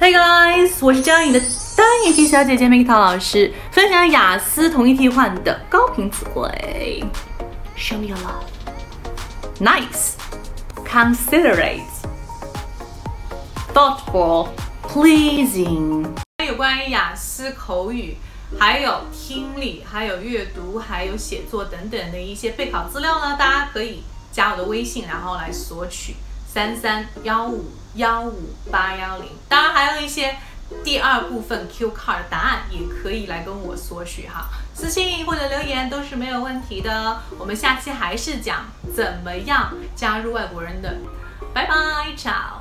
Hey guys，我是教你的单眼皮小姐姐 Miki 陶老师，分享雅思同义替换的高频词汇。Show me your love. Nice, considerate, thoughtful, pleasing。有关于雅思口语，还有听力，还有阅读，还有写作等等的一些备考资料呢，大家可以加我的微信，然后来索取。三三幺五幺五八幺零，当然还有一些第二部分 Q card 答案也可以来跟我索取哈，私信或者留言都是没有问题的。我们下期还是讲怎么样加入外国人的，拜拜，ciao。